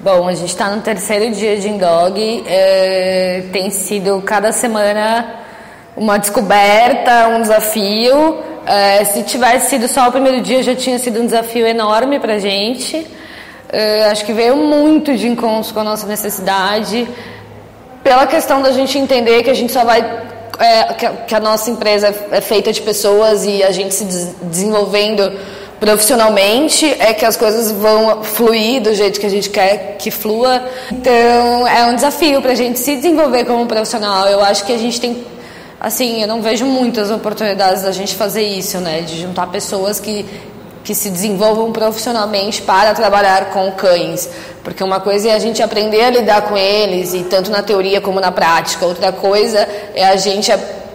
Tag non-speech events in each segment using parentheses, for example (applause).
Bom, a gente está no terceiro dia de Indog. É, tem sido cada semana uma descoberta, um desafio. É, se tivesse sido só o primeiro dia, já tinha sido um desafio enorme para a gente. É, acho que veio muito de encontro com a nossa necessidade, pela questão da gente entender que a gente só vai. É, que, a, nossa empresa é feita de pessoas e a gente se des desenvolvendo profissionalmente é que as coisas vão fluir do jeito que a gente quer que flua. Então é um desafio para a gente se desenvolver como profissional. Eu acho que a gente tem, assim, eu não vejo muitas oportunidades da gente fazer isso, né? De juntar pessoas que que se desenvolvam profissionalmente para trabalhar com cães. Porque uma coisa é a gente aprender a lidar com eles, e tanto na teoria como na prática. Outra coisa é a gente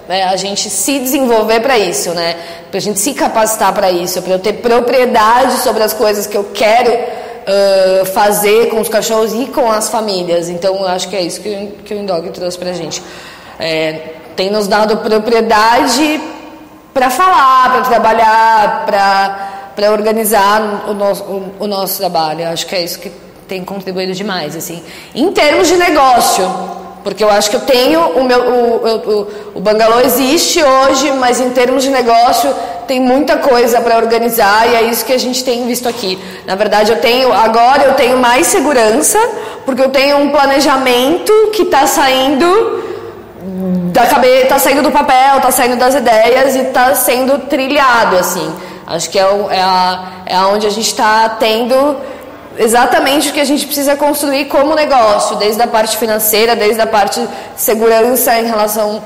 é a gente se desenvolver para isso, né? Para a gente se capacitar para isso, para eu ter propriedade sobre as coisas que eu quero uh, fazer com os cachorros e com as famílias. Então, eu acho que é isso que, que o Indog trouxe para a gente. É, tem nos dado propriedade para falar, para trabalhar, para organizar o nosso, o, o nosso trabalho. Eu acho que é isso que tem contribuído demais, assim. Em termos de negócio, porque eu acho que eu tenho o meu o, o, o bangalô existe hoje, mas em termos de negócio tem muita coisa para organizar e é isso que a gente tem visto aqui. Na verdade, eu tenho agora eu tenho mais segurança porque eu tenho um planejamento que está saindo da cabeça, está saindo do papel, está saindo das ideias e está sendo trilhado assim. Acho que é, é, a, é onde a gente está tendo exatamente o que a gente precisa construir como negócio, desde a parte financeira, desde a parte segurança em relação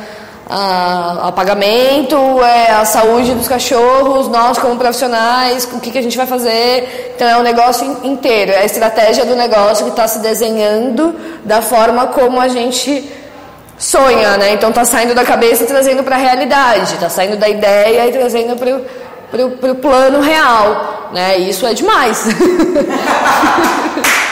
a, a pagamento, é, a saúde dos cachorros, nós como profissionais, o que, que a gente vai fazer. Então é o negócio inteiro, é a estratégia do negócio que está se desenhando da forma como a gente sonha, né? Então está saindo da cabeça e trazendo para a realidade, está saindo da ideia e trazendo para para o plano real, né? Isso é demais. (laughs)